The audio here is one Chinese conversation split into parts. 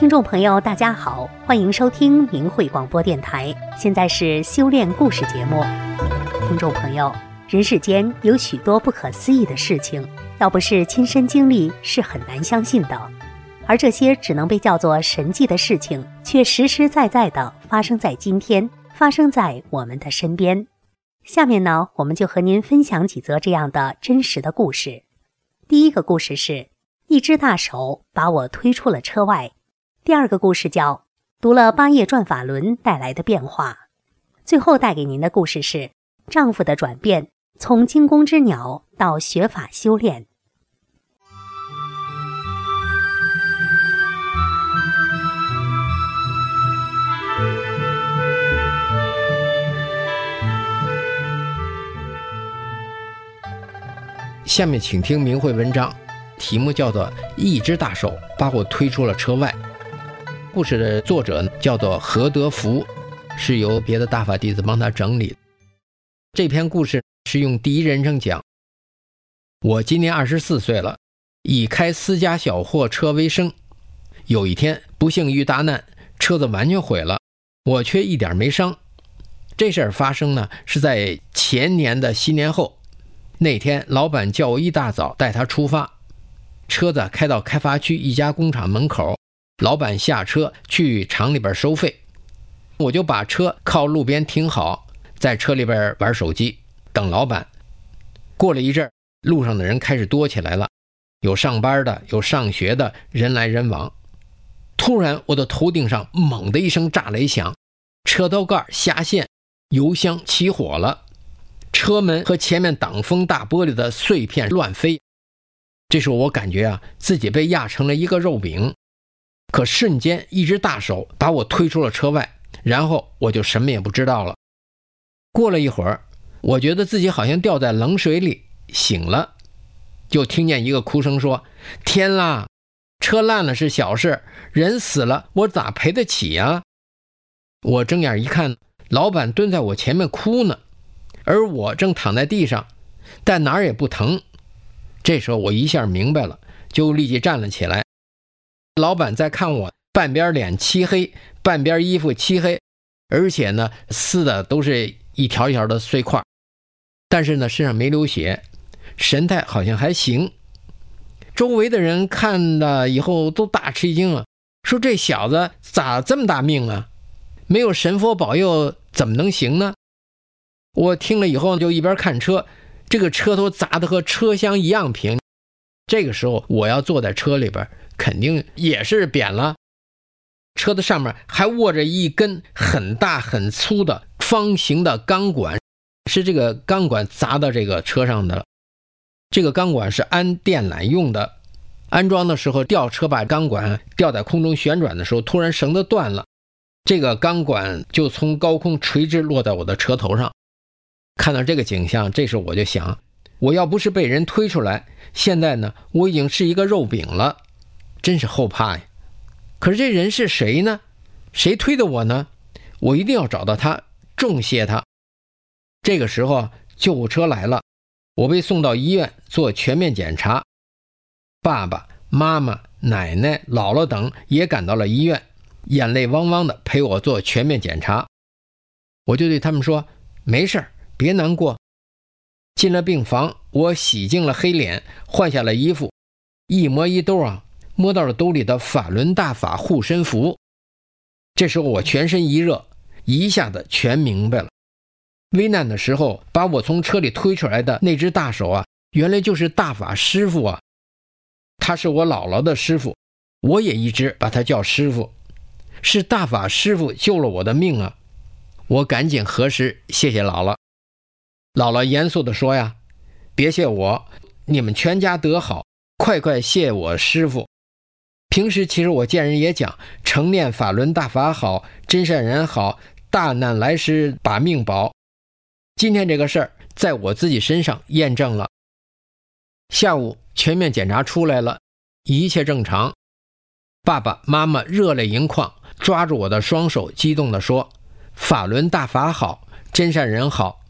听众朋友，大家好，欢迎收听明慧广播电台。现在是修炼故事节目。听众朋友，人世间有许多不可思议的事情，要不是亲身经历，是很难相信的。而这些只能被叫做神迹的事情，却实实在在的发生在今天，发生在我们的身边。下面呢，我们就和您分享几则这样的真实的故事。第一个故事是，一只大手把我推出了车外。第二个故事叫《读了八页转法轮带来的变化》，最后带给您的故事是丈夫的转变，从惊弓之鸟到学法修炼。下面请听明慧文章，题目叫做《一只大手把我推出了车外》。故事的作者叫做何德福，是由别的大法弟子帮他整理。这篇故事是用第一人称讲。我今年二十四岁了，以开私家小货车为生。有一天不幸遇大难，车子完全毁了，我却一点没伤。这事儿发生呢是在前年的新年后。那天老板叫我一大早带他出发，车子开到开发区一家工厂门口。老板下车去厂里边收费，我就把车靠路边停好，在车里边玩手机等老板。过了一阵，路上的人开始多起来了，有上班的，有上学的，人来人往。突然，我的头顶上猛的一声炸雷响，车头盖下陷，油箱起火了，车门和前面挡风大玻璃的碎片乱飞。这时候我感觉啊，自己被压成了一个肉饼。可瞬间，一只大手把我推出了车外，然后我就什么也不知道了。过了一会儿，我觉得自己好像掉在冷水里，醒了，就听见一个哭声说：“天啦，车烂了是小事，人死了我咋赔得起呀？”我睁眼一看，老板蹲在我前面哭呢，而我正躺在地上，但哪儿也不疼。这时候我一下明白了，就立即站了起来。老板在看我，半边脸漆黑，半边衣服漆黑，而且呢撕的都是一条一条的碎块，但是呢身上没流血，神态好像还行。周围的人看了以后都大吃一惊啊，说这小子咋这么大命啊？没有神佛保佑怎么能行呢？我听了以后就一边看车，这个车头砸的和车厢一样平，这个时候我要坐在车里边。肯定也是扁了，车子上面还握着一根很大很粗的方形的钢管，是这个钢管砸到这个车上的。这个钢管是安电缆用的，安装的时候吊车把钢管吊在空中旋转的时候，突然绳子断了，这个钢管就从高空垂直落在我的车头上。看到这个景象，这时候我就想，我要不是被人推出来，现在呢，我已经是一个肉饼了。真是后怕呀！可是这人是谁呢？谁推的我呢？我一定要找到他，重谢他。这个时候，救护车来了，我被送到医院做全面检查。爸爸妈妈、奶奶、姥姥等也赶到了医院，眼泪汪汪的陪我做全面检查。我就对他们说：“没事儿，别难过。”进了病房，我洗净了黑脸，换下了衣服，一摸一兜啊。摸到了兜里的法轮大法护身符，这时候我全身一热，一下子全明白了。危难的时候把我从车里推出来的那只大手啊，原来就是大法师傅啊！他是我姥姥的师傅，我也一直把他叫师傅。是大法师傅救了我的命啊！我赶紧核实，谢谢姥姥。姥姥严肃地说呀：“别谢我，你们全家得好，快快谢我师傅。”平时其实我见人也讲，成念法轮大法好，真善人好，大难来时把命保。今天这个事儿在我自己身上验证了。下午全面检查出来了，一切正常。爸爸妈妈热泪盈眶，抓住我的双手，激动地说：“法轮大法好，真善人好，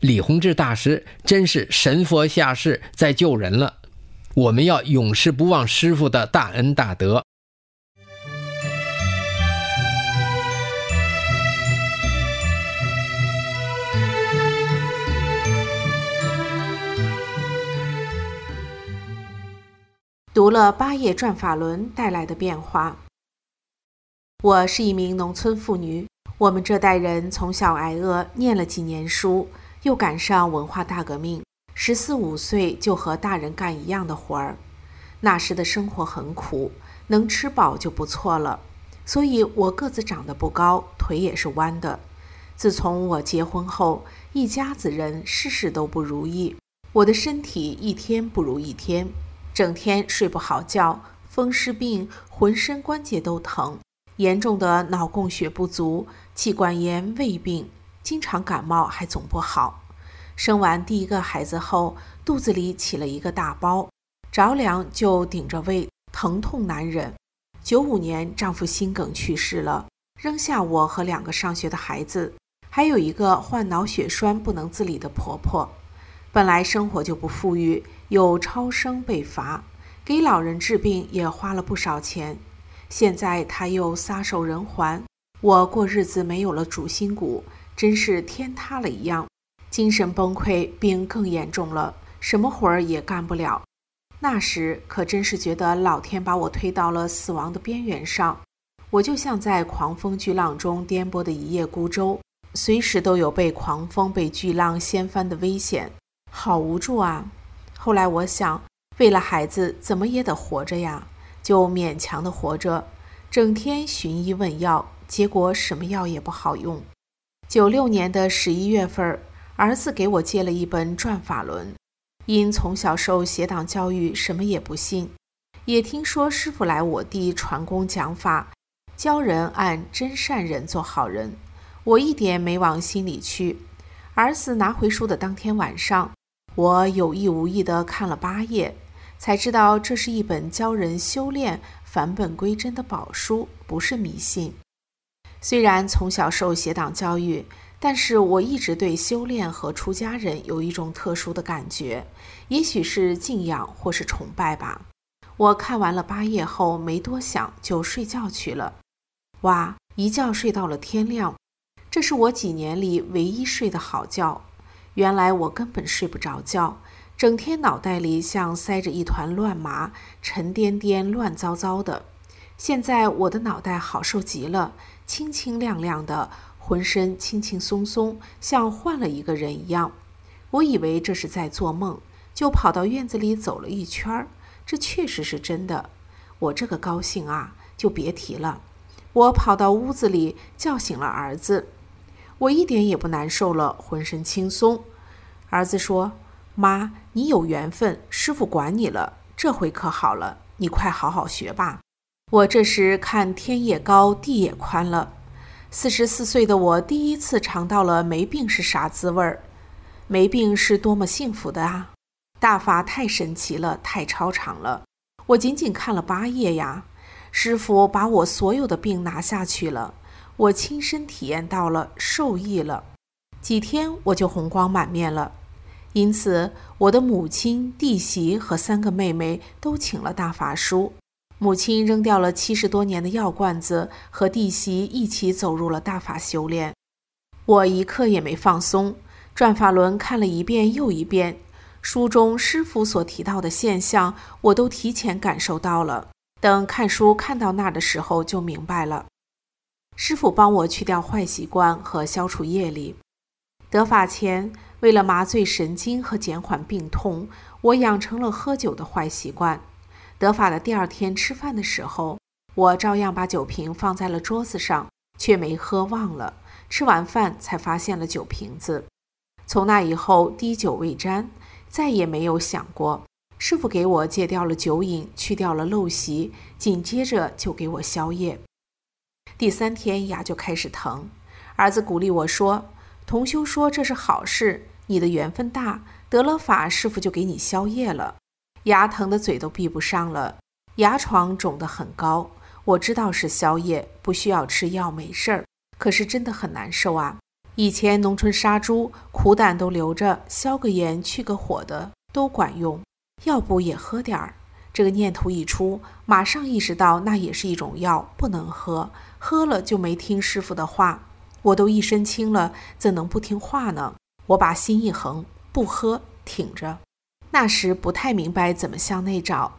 李洪志大师真是神佛下世在救人了。”我们要永世不忘师傅的大恩大德。读了八页转法轮带来的变化。我是一名农村妇女我们这代人从小挨饿念了几年书又赶上文化大革命。十四五岁就和大人干一样的活儿。那时的生活很苦，能吃饱就不错了。所以我个子长得不高，腿也是弯的。自从我结婚后，一家子人事事都不如意，我的身体一天不如一天，整天睡不好觉，风湿病，浑身关节都疼。严重的脑供血不足、气管炎、胃病，经常感冒还总不好。生完第一个孩子后，肚子里起了一个大包，着凉就顶着胃，疼痛难忍。九五年，丈夫心梗去世了，扔下我和两个上学的孩子，还有一个患脑血栓不能自理的婆婆。本来生活就不富裕，又超生被罚，给老人治病也花了不少钱。现在他又撒手人寰，我过日子没有了主心骨，真是天塌了一样，精神崩溃，病更严重了，什么活儿也干不了。那时可真是觉得老天把我推到了死亡的边缘上，我就像在狂风巨浪中颠簸的一叶孤舟，随时都有被狂风、被巨浪掀翻的危险，好无助啊！后来我想，为了孩子，怎么也得活着呀。就勉强的活着，整天寻医问药，结果什么药也不好用。九六年的十一月份，儿子给我借了一本《转法轮》，因从小受邪党教育，什么也不信，也听说师傅来我弟传功讲法，教人按真善人做好人，我一点没往心里去。儿子拿回书的当天晚上，我有意无意地看了八页。才知道这是一本教人修炼、返本归真的宝书，不是迷信。虽然从小受邪党教育，但是我一直对修炼和出家人有一种特殊的感觉，也许是敬仰或是崇拜吧。我看完了八页后，没多想就睡觉去了。哇，一觉睡到了天亮，这是我几年里唯一睡得好觉。原来我根本睡不着觉。整天脑袋里像塞着一团乱麻，沉甸甸、乱糟糟的。现在我的脑袋好受极了，清清亮亮的，浑身轻轻松松，像换了一个人一样。我以为这是在做梦，就跑到院子里走了一圈儿。这确实是真的。我这个高兴啊，就别提了。我跑到屋子里叫醒了儿子，我一点也不难受了，浑身轻松。儿子说。妈，你有缘分，师傅管你了，这回可好了，你快好好学吧。我这时看天也高，地也宽了。四十四岁的我第一次尝到了没病是啥滋味儿，没病是多么幸福的啊！大法太神奇了，太超常了。我仅仅看了八页呀，师傅把我所有的病拿下去了，我亲身体验到了，受益了。几天我就红光满面了。因此，我的母亲、弟媳和三个妹妹都请了大法书。母亲扔掉了七十多年的药罐子，和弟媳一起走入了大法修炼。我一刻也没放松，转法轮看了一遍又一遍。书中师傅所提到的现象，我都提前感受到了。等看书看到那儿的时候，就明白了。师傅帮我去掉坏习惯和消除业力。得法前。为了麻醉神经和减缓病痛，我养成了喝酒的坏习惯。得法的第二天吃饭的时候，我照样把酒瓶放在了桌子上，却没喝，忘了。吃完饭才发现了酒瓶子。从那以后，滴酒未沾，再也没有想过。师傅给我戒掉了酒瘾，去掉了陋习，紧接着就给我宵夜。第三天牙就开始疼，儿子鼓励我说：“同修说这是好事。”你的缘分大，得了法，师傅就给你宵夜了。牙疼的嘴都闭不上了，牙床肿得很高。我知道是消业，不需要吃药，没事儿。可是真的很难受啊！以前农村杀猪，苦胆都留着，消个炎、去个火的都管用。要不也喝点儿？这个念头一出，马上意识到那也是一种药，不能喝。喝了就没听师傅的话。我都一身轻了，怎能不听话呢？我把心一横，不喝，挺着。那时不太明白怎么向内找，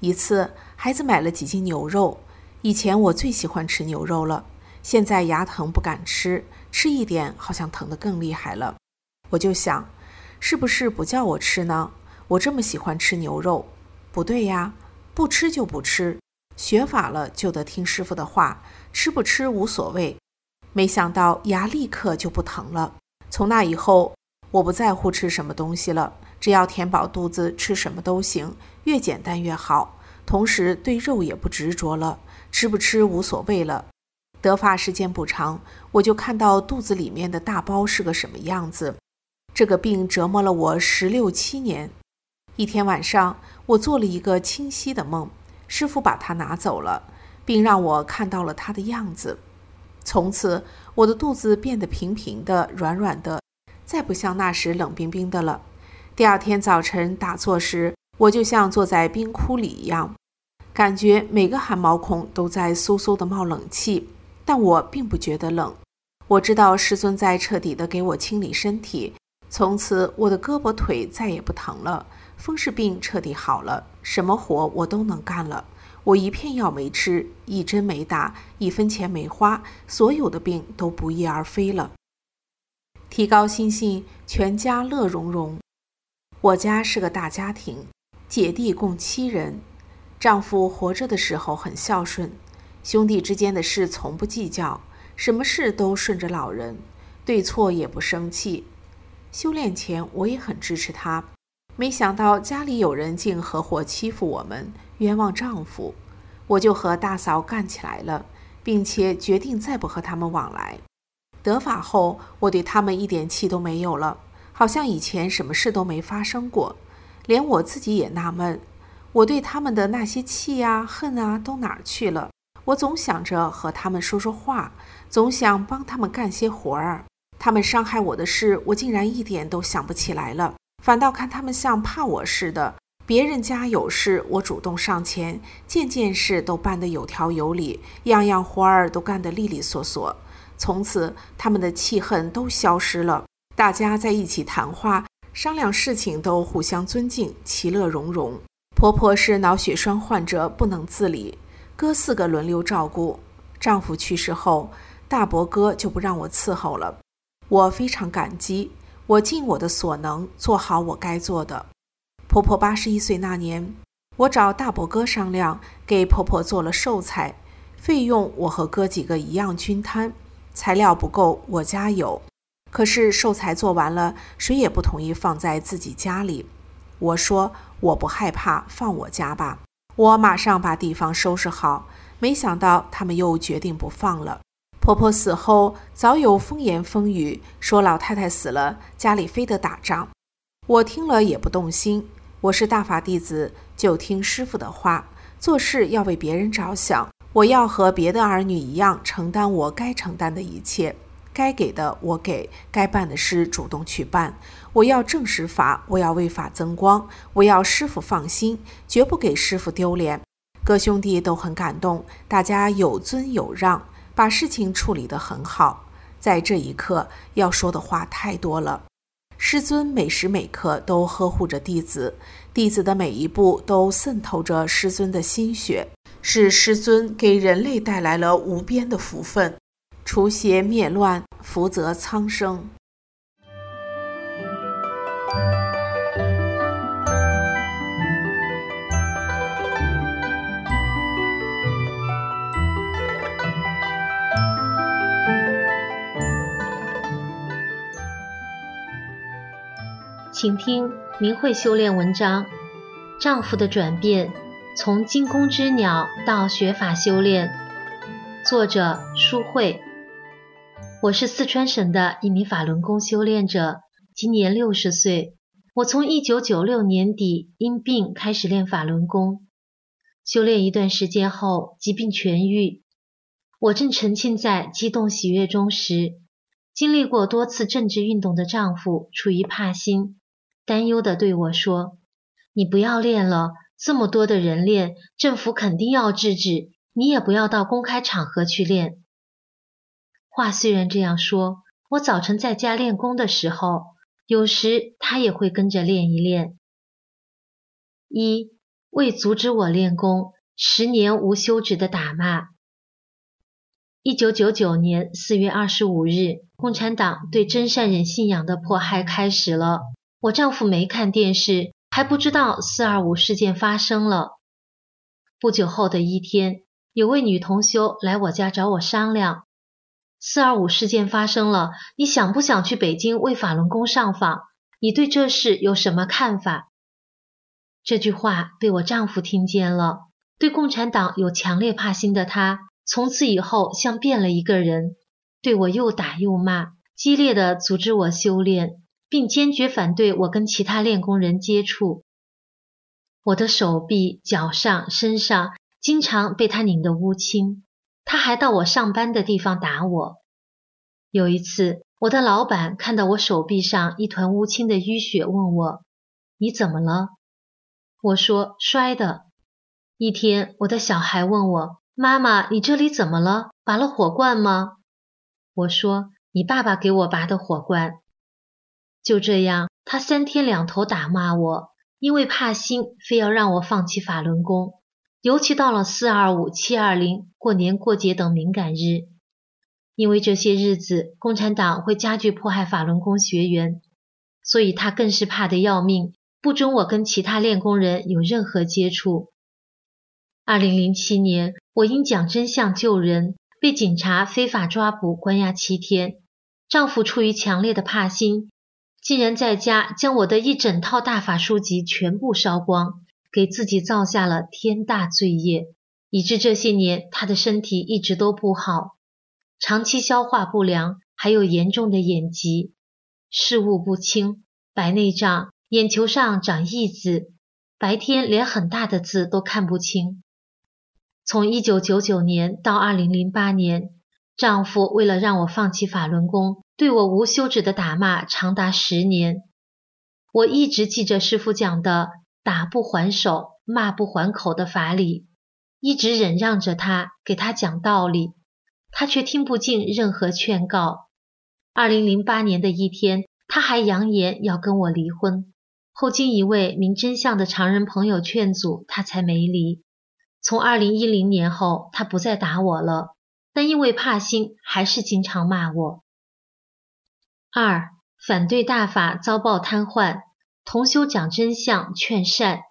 一次，孩子买了几斤牛肉。以前我最喜欢吃牛肉了，现在牙疼不敢吃，吃一点好像疼得更厉害了。我就想，是不是不叫我吃呢？我这么喜欢吃牛肉，不对呀，不吃就不吃，学法了就得听师傅的话，吃不吃无所谓。没想到牙立刻就不疼了。从那以后，我不在乎吃什么东西了，只要填饱肚子，吃什么都行，越简单越好。同时对肉也不执着了，吃不吃无所谓了。得法时间不长，我就看到肚子里面的大包是个什么样子。这个病折磨了我十六七年。一天晚上，我做了一个清晰的梦，师傅把它拿走了，并让我看到了它的样子。从此，我的肚子变得平平的、软软的，再不像那时冷冰冰的了。第二天早晨打坐时，我就像坐在冰窟里一样，感觉每个汗毛孔都在嗖嗖的冒冷气，但我并不觉得冷。我知道师尊在彻底的给我清理身体，从此我的胳膊腿再也不疼了，风湿病彻底好了，什么活我都能干了。我一片药没吃，一针没打，一分钱没花，所有的病都不翼而飞了。提高心性，全家乐融融。我家是个大家庭。姐弟共七人，丈夫活着的时候很孝顺，兄弟之间的事从不计较，什么事都顺着老人，对错也不生气。修炼前我也很支持他，没想到家里有人竟合伙欺负我们，冤枉丈夫，我就和大嫂干起来了，并且决定再不和他们往来。得法后，我对他们一点气都没有了，好像以前什么事都没发生过。连我自己也纳闷，我对他们的那些气啊、恨啊都哪儿去了？我总想着和他们说说话，总想帮他们干些活儿。他们伤害我的事，我竟然一点都想不起来了，反倒看他们像怕我似的。别人家有事，我主动上前，件件事都办得有条有理，样样活儿都干得利利索索。从此，他们的气恨都消失了，大家在一起谈话。商量事情都互相尊敬，其乐融融。婆婆是脑血栓患者，不能自理，哥四个轮流照顾。丈夫去世后，大伯哥就不让我伺候了。我非常感激，我尽我的所能做好我该做的。婆婆八十一岁那年，我找大伯哥商量，给婆婆做了寿菜，费用我和哥几个一样均摊，材料不够我家有。可是寿材做完了，谁也不同意放在自己家里。我说我不害怕，放我家吧。我马上把地方收拾好。没想到他们又决定不放了。婆婆死后，早有风言风语说老太太死了，家里非得打仗。我听了也不动心。我是大法弟子，就听师傅的话，做事要为别人着想。我要和别的儿女一样，承担我该承担的一切。该给的我给，该办的事主动去办。我要正实法，我要为法增光，我要师傅放心，绝不给师傅丢脸。各兄弟都很感动，大家有尊有让，把事情处理得很好。在这一刻，要说的话太多了。师尊每时每刻都呵护着弟子，弟子的每一步都渗透着师尊的心血，是师尊给人类带来了无边的福分。除邪灭乱，福泽苍生。请听明慧修炼文章：丈夫的转变，从惊弓之鸟到学法修炼。作者：舒慧。我是四川省的一名法轮功修炼者，今年六十岁。我从一九九六年底因病开始练法轮功，修炼一段时间后，疾病痊愈。我正沉浸在激动喜悦中时，经历过多次政治运动的丈夫出于怕心，担忧地对我说：“你不要练了，这么多的人练，政府肯定要制止。你也不要到公开场合去练。”话虽然这样说，我早晨在家练功的时候，有时他也会跟着练一练。一，为阻止我练功，十年无休止的打骂。一九九九年四月二十五日，共产党对真善忍信仰的迫害开始了。我丈夫没看电视，还不知道四二五事件发生了。不久后的一天，有位女同修来我家找我商量：四二五事件发生了，你想不想去北京为法轮功上访？你对这事有什么看法？这句话被我丈夫听见了，对共产党有强烈怕心的他。从此以后，像变了一个人，对我又打又骂，激烈的阻止我修炼，并坚决反对我跟其他练功人接触。我的手臂、脚上、身上经常被他拧得乌青，他还到我上班的地方打我。有一次，我的老板看到我手臂上一团乌青的淤血，问我：“你怎么了？”我说：“摔的。”一天，我的小孩问我。妈妈，你这里怎么了？拔了火罐吗？我说你爸爸给我拔的火罐。就这样，他三天两头打骂我，因为怕心，非要让我放弃法轮功。尤其到了四二五、七二零、过年过节等敏感日，因为这些日子共产党会加剧迫害法轮功学员，所以他更是怕得要命，不准我跟其他练功人有任何接触。二零零七年。我因讲真相救人，被警察非法抓捕关押七天。丈夫出于强烈的怕心，竟然在家将我的一整套大法书籍全部烧光，给自己造下了天大罪业，以致这些年他的身体一直都不好，长期消化不良，还有严重的眼疾，视物不清，白内障，眼球上长异子，白天连很大的字都看不清。从一九九九年到二零零八年，丈夫为了让我放弃法轮功，对我无休止的打骂长达十年。我一直记着师傅讲的“打不还手，骂不还口”的法理，一直忍让着他，给他讲道理，他却听不进任何劝告。二零零八年的一天，他还扬言要跟我离婚，后经一位明真相的常人朋友劝阻，他才没离。从二零一零年后，他不再打我了，但因为怕心，还是经常骂我。二反对大法遭报瘫痪，同修讲真相劝善。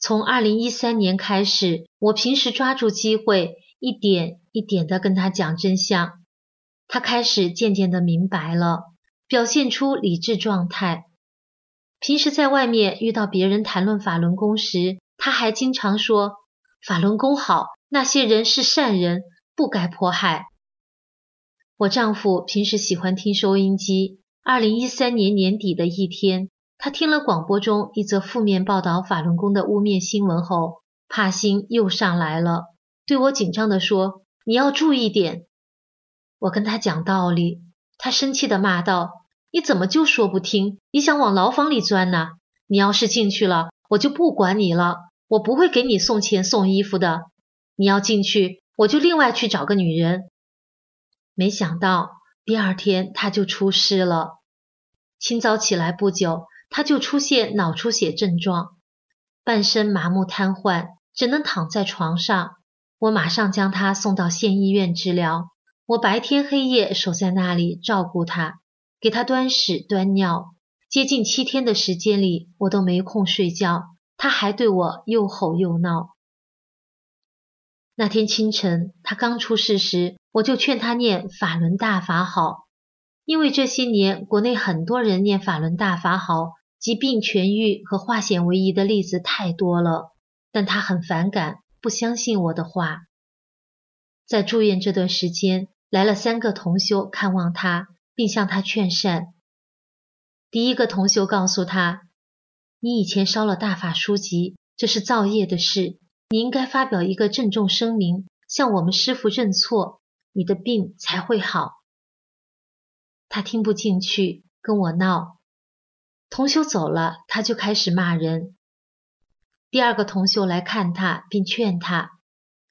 从二零一三年开始，我平时抓住机会，一点一点的跟他讲真相，他开始渐渐的明白了，表现出理智状态。平时在外面遇到别人谈论法轮功时，他还经常说。法轮功好，那些人是善人，不该迫害。我丈夫平时喜欢听收音机。二零一三年年底的一天，他听了广播中一则负面报道法轮功的污蔑新闻后，怕心又上来了，对我紧张地说：“你要注意点。”我跟他讲道理，他生气地骂道：“你怎么就说不听？你想往牢房里钻呢？你要是进去了，我就不管你了。”我不会给你送钱送衣服的，你要进去，我就另外去找个女人。没想到第二天他就出事了，清早起来不久，他就出现脑出血症状，半身麻木瘫痪，只能躺在床上。我马上将他送到县医院治疗，我白天黑夜守在那里照顾他，给他端屎端尿，接近七天的时间里，我都没空睡觉。他还对我又吼又闹。那天清晨，他刚出事时，我就劝他念法轮大法好，因为这些年国内很多人念法轮大法好，疾病痊愈和化险为夷的例子太多了。但他很反感，不相信我的话。在住院这段时间，来了三个同修看望他，并向他劝善。第一个同修告诉他。你以前烧了大法书籍，这是造业的事。你应该发表一个郑重声明，向我们师父认错，你的病才会好。他听不进去，跟我闹。同修走了，他就开始骂人。第二个同修来看他，并劝他，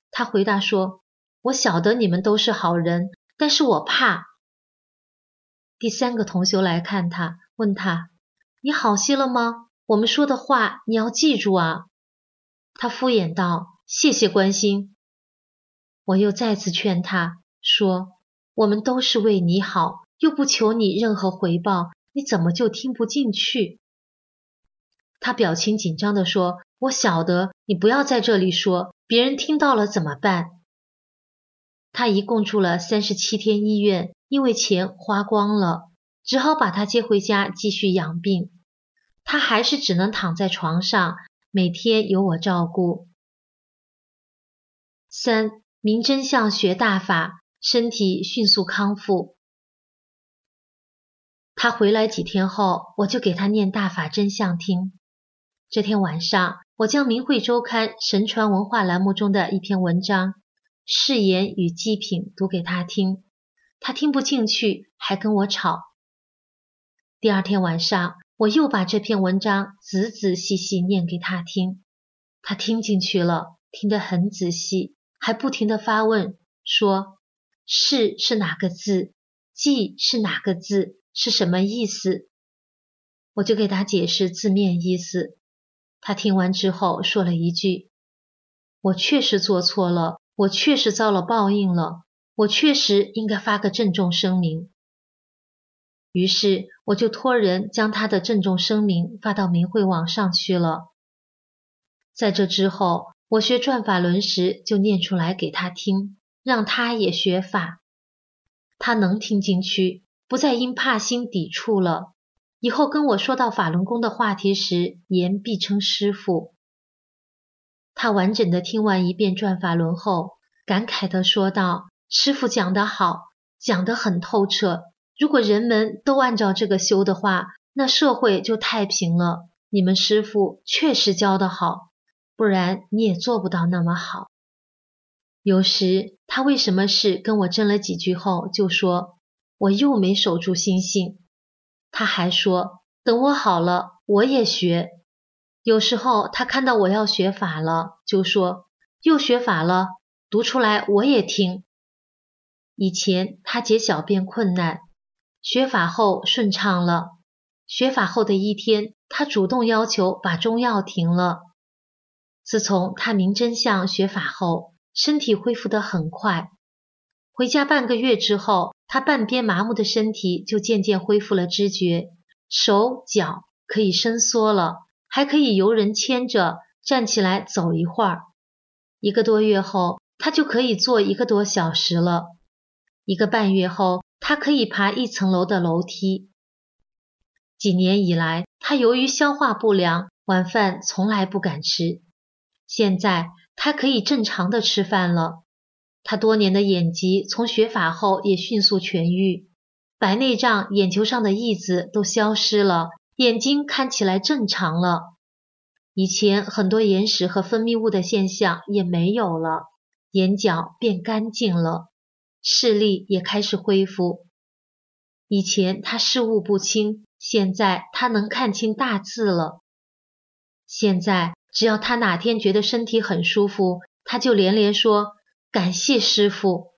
他回答说：“我晓得你们都是好人，但是我怕。”第三个同修来看他，问他：“你好些了吗？”我们说的话你要记住啊！他敷衍道：“谢谢关心。”我又再次劝他说：“我们都是为你好，又不求你任何回报，你怎么就听不进去？”他表情紧张地说：“我晓得，你不要在这里说，别人听到了怎么办？”他一共住了三十七天医院，因为钱花光了，只好把他接回家继续养病。他还是只能躺在床上，每天由我照顾。三明真相学大法，身体迅速康复。他回来几天后，我就给他念大法真相听。这天晚上，我将《明慧周刊》神传文化栏目中的一篇文章《誓言与祭品》读给他听，他听不进去，还跟我吵。第二天晚上，我又把这篇文章仔仔细细念给他听，他听进去了，听得很仔细，还不停地发问，说“是”是哪个字，“祭”是哪个字，是什么意思？我就给他解释字面意思。他听完之后说了一句：“我确实做错了，我确实遭了报应了，我确实应该发个郑重声明。”于是我就托人将他的郑重声明发到明慧网上去了。在这之后，我学转法轮时就念出来给他听，让他也学法。他能听进去，不再因怕心抵触了。以后跟我说到法轮功的话题时，言必称师傅。他完整的听完一遍转法轮后，感慨的说道：“师傅讲得好，讲得很透彻。如果人们都按照这个修的话，那社会就太平了。你们师傅确实教得好，不然你也做不到那么好。”有时他为什么事跟我争了几句后，就说：“我又没守住心性。”他还说：“等我好了，我也学。”有时候他看到我要学法了，就说：“又学法了，读出来我也听。”以前他解小便困难，学法后顺畅了。学法后的一天，他主动要求把中药停了。自从他明真相学法后，身体恢复得很快。回家半个月之后。他半边麻木的身体就渐渐恢复了知觉，手脚可以伸缩了，还可以由人牵着站起来走一会儿。一个多月后，他就可以坐一个多小时了。一个半月后，他可以爬一层楼的楼梯。几年以来，他由于消化不良，晚饭从来不敢吃。现在他可以正常的吃饭了。他多年的眼疾从学法后也迅速痊愈，白内障、眼球上的翳子都消失了，眼睛看起来正常了。以前很多眼屎和分泌物的现象也没有了，眼角变干净了，视力也开始恢复。以前他视物不清，现在他能看清大字了。现在只要他哪天觉得身体很舒服，他就连连说。感谢师傅。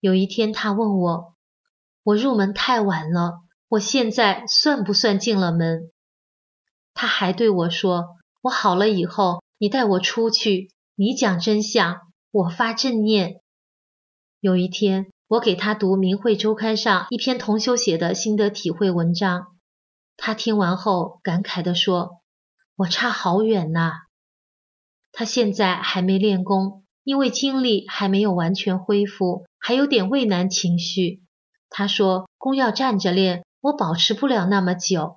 有一天，他问我：“我入门太晚了，我现在算不算进了门？”他还对我说：“我好了以后，你带我出去，你讲真相，我发正念。”有一天，我给他读《明慧周刊》上一篇同修写的心得体会文章，他听完后感慨地说：“我差好远呐。”他现在还没练功。因为精力还没有完全恢复，还有点畏难情绪。他说：“功要站着练，我保持不了那么久。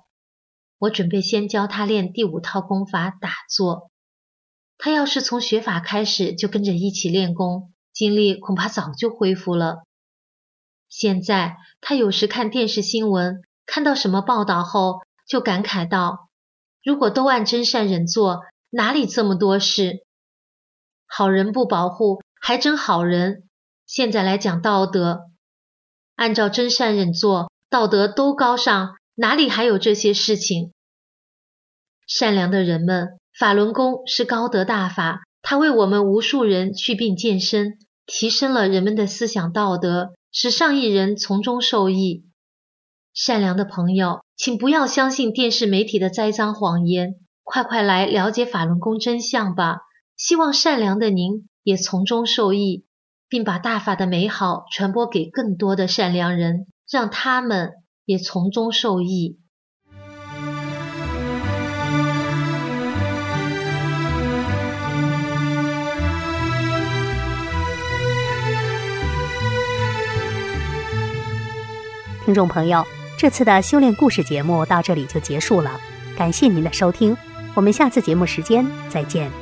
我准备先教他练第五套功法打坐。他要是从学法开始就跟着一起练功，精力恐怕早就恢复了。现在他有时看电视新闻，看到什么报道后，就感慨道：如果都按真善忍做，哪里这么多事？”好人不保护，还真好人。现在来讲道德，按照真善忍做，道德都高尚，哪里还有这些事情？善良的人们，法轮功是高德大法，它为我们无数人祛病健身，提升了人们的思想道德，使上亿人从中受益。善良的朋友，请不要相信电视媒体的栽赃谎言，快快来了解法轮功真相吧！希望善良的您也从中受益，并把大法的美好传播给更多的善良人，让他们也从中受益。听众朋友，这次的修炼故事节目到这里就结束了，感谢您的收听，我们下次节目时间再见。